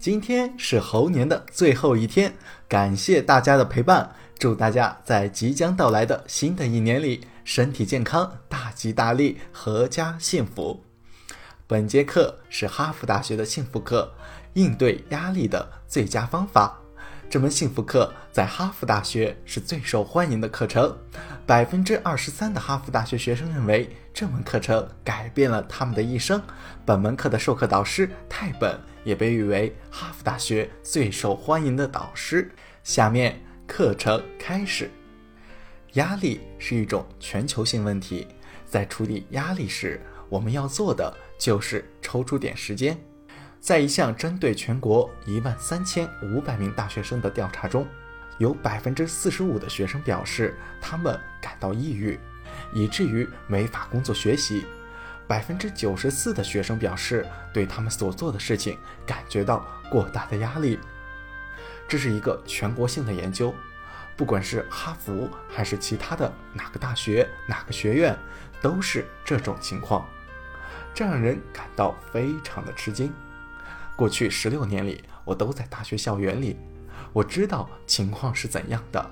今天是猴年的最后一天，感谢大家的陪伴，祝大家在即将到来的新的一年里身体健康、大吉大利、阖家幸福。本节课是哈佛大学的幸福课，应对压力的最佳方法。这门幸福课在哈佛大学是最受欢迎的课程，百分之二十三的哈佛大学学生认为这门课程改变了他们的一生。本门课的授课导师泰本也被誉为哈佛大学最受欢迎的导师。下面课程开始。压力是一种全球性问题，在处理压力时，我们要做的就是抽出点时间。在一项针对全国一万三千五百名大学生的调查中，有百分之四十五的学生表示他们感到抑郁，以至于没法工作学习。百分之九十四的学生表示对他们所做的事情感觉到过大的压力。这是一个全国性的研究，不管是哈佛还是其他的哪个大学、哪个学院，都是这种情况，这让人感到非常的吃惊。过去十六年里，我都在大学校园里，我知道情况是怎样的，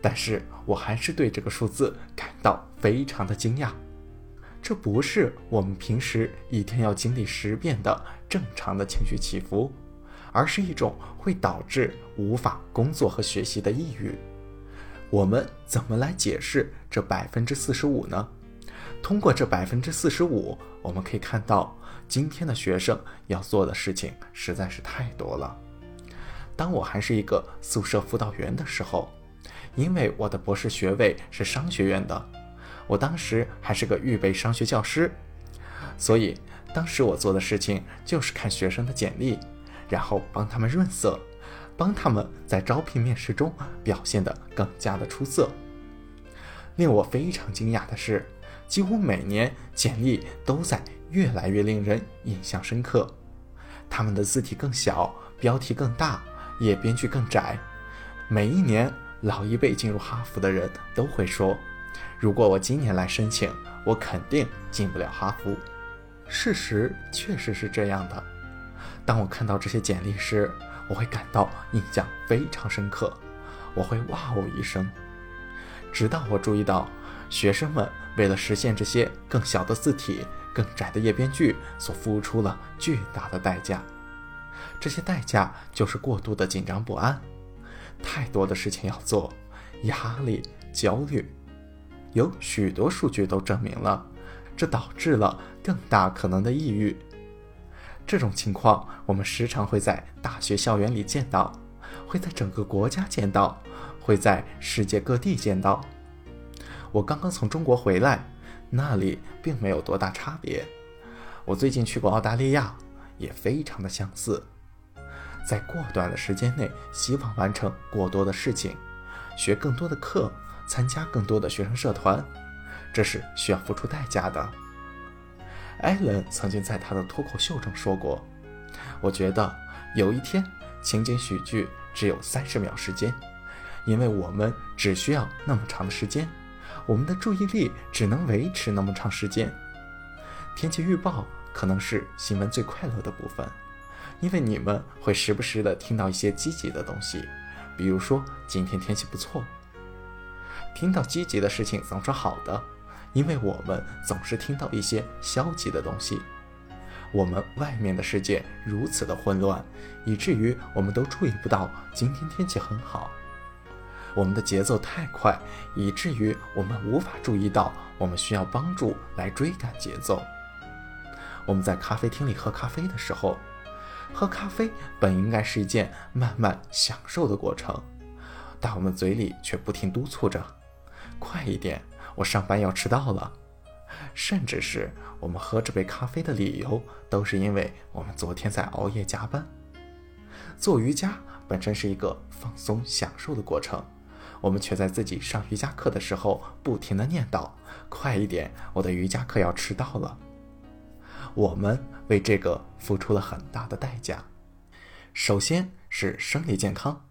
但是我还是对这个数字感到非常的惊讶。这不是我们平时一天要经历十遍的正常的情绪起伏，而是一种会导致无法工作和学习的抑郁。我们怎么来解释这百分之四十五呢？通过这百分之四十五，我们可以看到。今天的学生要做的事情实在是太多了。当我还是一个宿舍辅导员的时候，因为我的博士学位是商学院的，我当时还是个预备商学教师，所以当时我做的事情就是看学生的简历，然后帮他们润色，帮他们在招聘面试中表现得更加的出色。令我非常惊讶的是，几乎每年简历都在。越来越令人印象深刻，他们的字体更小，标题更大，页边距更窄。每一年，老一辈进入哈佛的人都会说：“如果我今年来申请，我肯定进不了哈佛。”事实确实是这样的。当我看到这些简历时，我会感到印象非常深刻，我会哇哦一声。直到我注意到，学生们为了实现这些更小的字体。更窄的页边距所付出了巨大的代价，这些代价就是过度的紧张不安，太多的事情要做，压力、焦虑，有许多数据都证明了，这导致了更大可能的抑郁。这种情况我们时常会在大学校园里见到，会在整个国家见到，会在世界各地见到。我刚刚从中国回来。那里并没有多大差别。我最近去过澳大利亚，也非常的相似。在过短的时间内，希望完成过多的事情，学更多的课，参加更多的学生社团，这是需要付出代价的。艾伦曾经在他的脱口秀中说过：“我觉得有一天，情景喜剧只有三十秒时间，因为我们只需要那么长的时间。”我们的注意力只能维持那么长时间。天气预报可能是新闻最快乐的部分，因为你们会时不时的听到一些积极的东西，比如说今天天气不错。听到积极的事情总是好的，因为我们总是听到一些消极的东西。我们外面的世界如此的混乱，以至于我们都注意不到今天天气很好。我们的节奏太快，以至于我们无法注意到我们需要帮助来追赶节奏。我们在咖啡厅里喝咖啡的时候，喝咖啡本应该是一件慢慢享受的过程，但我们嘴里却不停督促着：“快一点，我上班要迟到了。”甚至是我们喝这杯咖啡的理由，都是因为我们昨天在熬夜加班。做瑜伽本身是一个放松享受的过程。我们却在自己上瑜伽课的时候不停地念叨：“快一点，我的瑜伽课要迟到了。”我们为这个付出了很大的代价。首先是生理健康，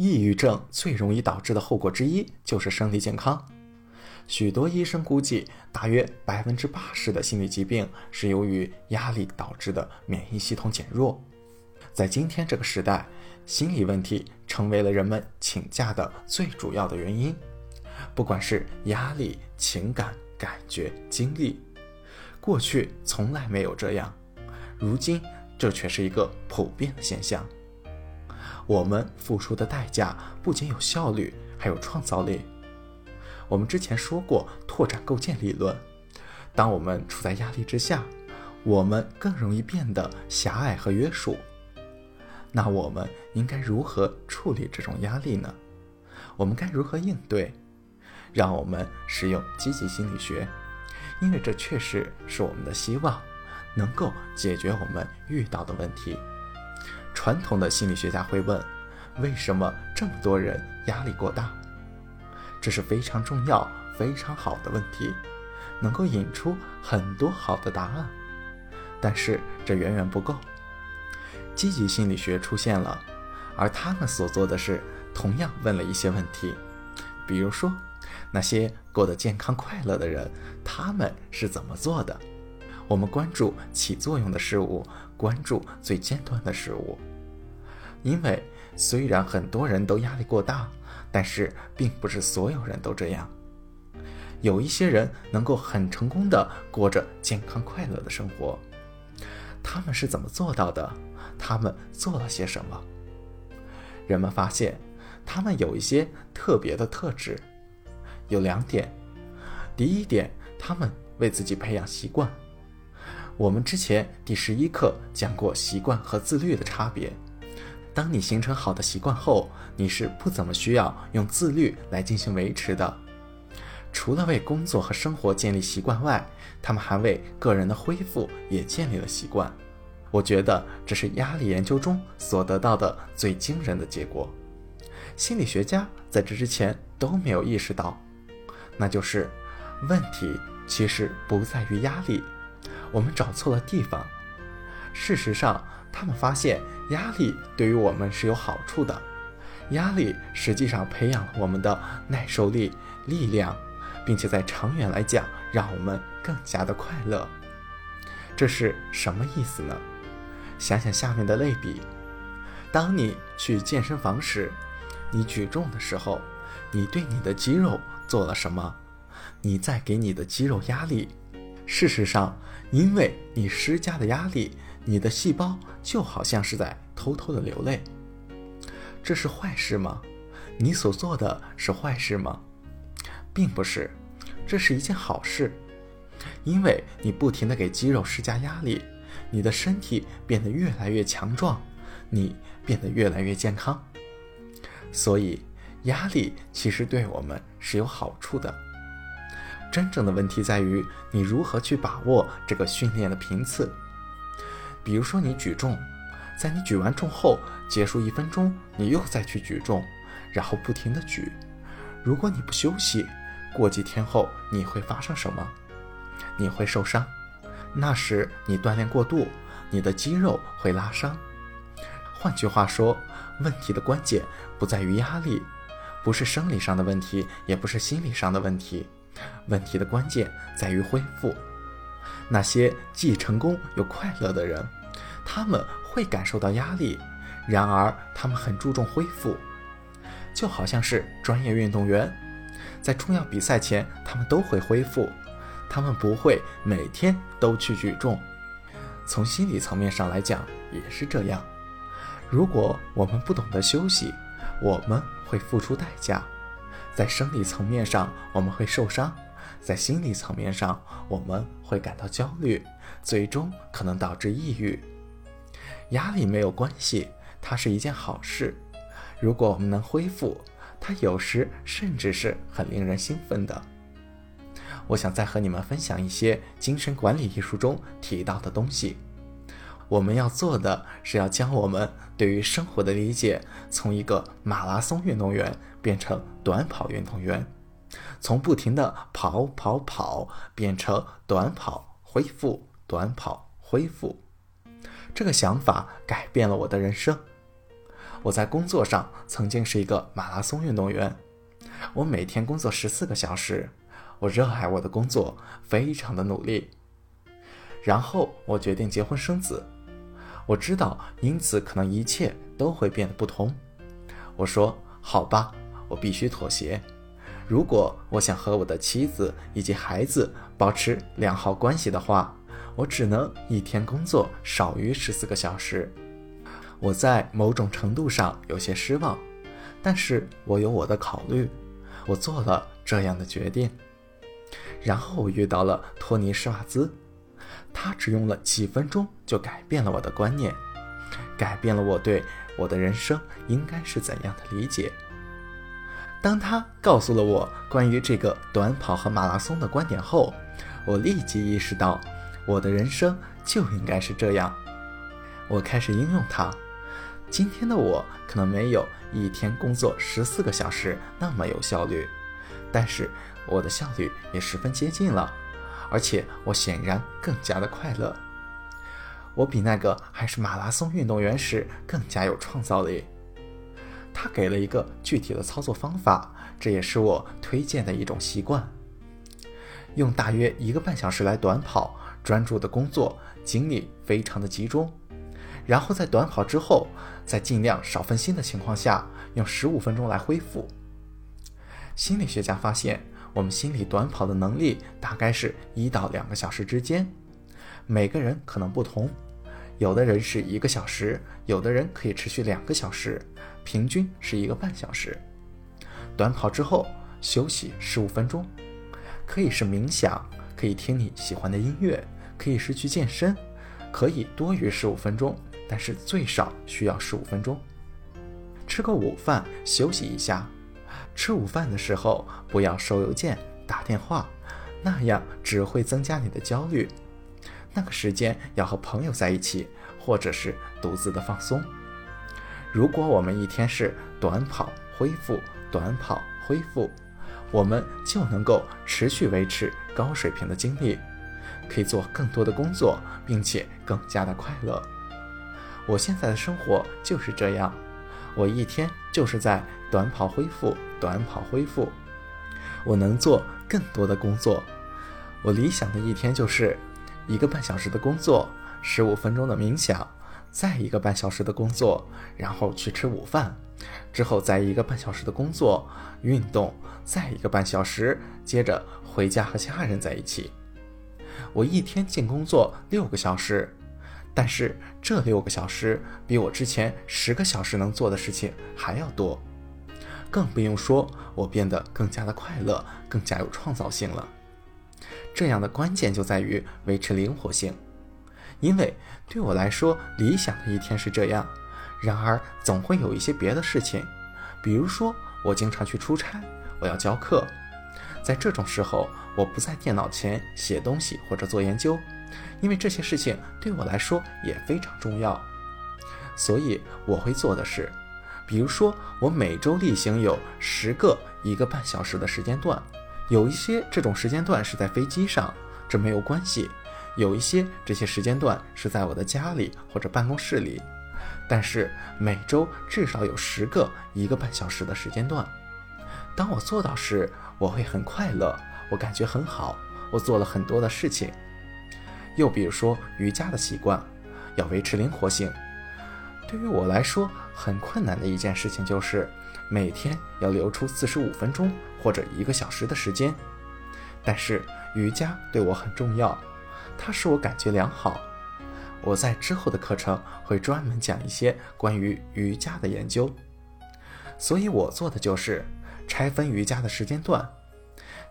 抑郁症最容易导致的后果之一就是生理健康。许多医生估计，大约百分之八十的心理疾病是由于压力导致的免疫系统减弱。在今天这个时代，心理问题成为了人们请假的最主要的原因。不管是压力、情感、感觉、经历，过去从来没有这样，如今这却是一个普遍的现象。我们付出的代价不仅有效率，还有创造力。我们之前说过拓展构建理论，当我们处在压力之下，我们更容易变得狭隘和约束。那我们应该如何处理这种压力呢？我们该如何应对？让我们使用积极心理学，因为这确实是我们的希望，能够解决我们遇到的问题。传统的心理学家会问：为什么这么多人压力过大？这是非常重要、非常好的问题，能够引出很多好的答案。但是这远远不够。积极心理学出现了，而他们所做的是同样问了一些问题，比如说。那些过得健康快乐的人，他们是怎么做的？我们关注起作用的事物，关注最尖端的事物。因为虽然很多人都压力过大，但是并不是所有人都这样。有一些人能够很成功的过着健康快乐的生活，他们是怎么做到的？他们做了些什么？人们发现，他们有一些特别的特质。有两点，第一点，他们为自己培养习惯。我们之前第十一课讲过习惯和自律的差别。当你形成好的习惯后，你是不怎么需要用自律来进行维持的。除了为工作和生活建立习惯外，他们还为个人的恢复也建立了习惯。我觉得这是压力研究中所得到的最惊人的结果。心理学家在这之前都没有意识到。那就是问题其实不在于压力，我们找错了地方。事实上，他们发现压力对于我们是有好处的，压力实际上培养了我们的耐受力、力量，并且在长远来讲，让我们更加的快乐。这是什么意思呢？想想下面的类比：当你去健身房时，你举重的时候，你对你的肌肉。做了什么？你在给你的肌肉压力。事实上，因为你施加的压力，你的细胞就好像是在偷偷的流泪。这是坏事吗？你所做的是坏事吗？并不是，这是一件好事，因为你不停的给肌肉施加压力，你的身体变得越来越强壮，你变得越来越健康。所以。压力其实对我们是有好处的。真正的问题在于你如何去把握这个训练的频次。比如说，你举重，在你举完重后结束一分钟，你又再去举重，然后不停的举。如果你不休息，过几天后你会发生什么？你会受伤。那时你锻炼过度，你的肌肉会拉伤。换句话说，问题的关键不在于压力。不是生理上的问题，也不是心理上的问题，问题的关键在于恢复。那些既成功又快乐的人，他们会感受到压力，然而他们很注重恢复，就好像是专业运动员，在重要比赛前，他们都会恢复，他们不会每天都去举重。从心理层面上来讲也是这样。如果我们不懂得休息，我们会付出代价，在生理层面上我们会受伤，在心理层面上我们会感到焦虑，最终可能导致抑郁。压力没有关系，它是一件好事。如果我们能恢复，它有时甚至是很令人兴奋的。我想再和你们分享一些精神管理艺术中提到的东西。我们要做的是要将我们对于生活的理解从一个马拉松运动员变成短跑运动员，从不停的跑跑跑变成短跑恢复短跑恢复。这个想法改变了我的人生。我在工作上曾经是一个马拉松运动员，我每天工作十四个小时，我热爱我的工作，非常的努力。然后我决定结婚生子。我知道，因此可能一切都会变得不同。我说：“好吧，我必须妥协。如果我想和我的妻子以及孩子保持良好关系的话，我只能一天工作少于十四个小时。”我在某种程度上有些失望，但是我有我的考虑，我做了这样的决定。然后我遇到了托尼·施瓦兹。他只用了几分钟就改变了我的观念，改变了我对我的人生应该是怎样的理解。当他告诉了我关于这个短跑和马拉松的观点后，我立即意识到，我的人生就应该是这样。我开始应用它。今天的我可能没有一天工作十四个小时那么有效率，但是我的效率也十分接近了。而且我显然更加的快乐。我比那个还是马拉松运动员时更加有创造力。他给了一个具体的操作方法，这也是我推荐的一种习惯。用大约一个半小时来短跑，专注的工作，精力非常的集中。然后在短跑之后，在尽量少分心的情况下，用十五分钟来恢复。心理学家发现。我们心理短跑的能力大概是一到两个小时之间，每个人可能不同，有的人是一个小时，有的人可以持续两个小时，平均是一个半小时。短跑之后休息十五分钟，可以是冥想，可以听你喜欢的音乐，可以是去健身，可以多于十五分钟，但是最少需要十五分钟。吃个午饭，休息一下。吃午饭的时候不要收邮件、打电话，那样只会增加你的焦虑。那个时间要和朋友在一起，或者是独自的放松。如果我们一天是短跑恢复、短跑恢复，我们就能够持续维持高水平的精力，可以做更多的工作，并且更加的快乐。我现在的生活就是这样，我一天就是在短跑恢复。短跑恢复，我能做更多的工作。我理想的一天就是一个半小时的工作，十五分钟的冥想，再一个半小时的工作，然后去吃午饭，之后再一个半小时的工作运动，再一个半小时，接着回家和家人在一起。我一天净工作六个小时，但是这六个小时比我之前十个小时能做的事情还要多。更不用说，我变得更加的快乐，更加有创造性了。这样的关键就在于维持灵活性，因为对我来说，理想的一天是这样。然而，总会有一些别的事情，比如说我经常去出差，我要教课，在这种时候，我不在电脑前写东西或者做研究，因为这些事情对我来说也非常重要。所以我会做的是。比如说，我每周例行有十个一个半小时的时间段，有一些这种时间段是在飞机上，这没有关系；有一些这些时间段是在我的家里或者办公室里，但是每周至少有十个一个半小时的时间段。当我做到时，我会很快乐，我感觉很好，我做了很多的事情。又比如说瑜伽的习惯，要维持灵活性。对于我来说，很困难的一件事情就是每天要留出四十五分钟或者一个小时的时间。但是瑜伽对我很重要，它使我感觉良好。我在之后的课程会专门讲一些关于瑜伽的研究。所以我做的就是拆分瑜伽的时间段，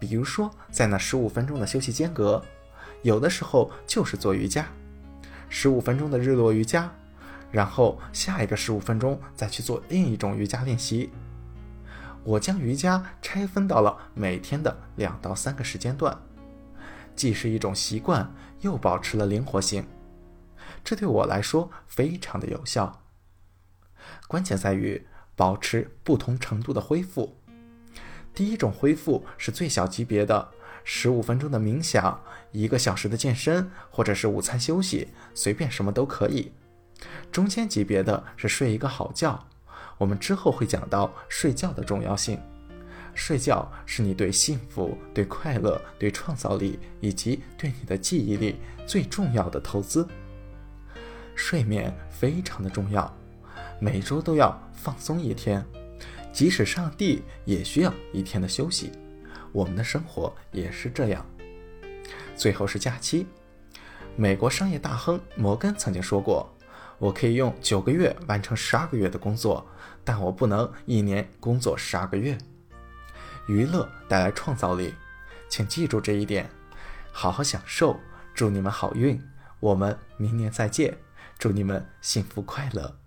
比如说在那十五分钟的休息间隔，有的时候就是做瑜伽，十五分钟的日落瑜伽。然后下一个十五分钟再去做另一种瑜伽练习。我将瑜伽拆分到了每天的两到三个时间段，既是一种习惯，又保持了灵活性。这对我来说非常的有效。关键在于保持不同程度的恢复。第一种恢复是最小级别的，十五分钟的冥想，一个小时的健身，或者是午餐休息，随便什么都可以。中间级别的是睡一个好觉，我们之后会讲到睡觉的重要性。睡觉是你对幸福、对快乐、对创造力以及对你的记忆力最重要的投资。睡眠非常的重要，每周都要放松一天。即使上帝也需要一天的休息，我们的生活也是这样。最后是假期。美国商业大亨摩根曾经说过：“我可以用九个月完成十二个月的工作，但我不能一年工作十二个月。”娱乐带来创造力，请记住这一点，好好享受。祝你们好运，我们明年再见。祝你们幸福快乐。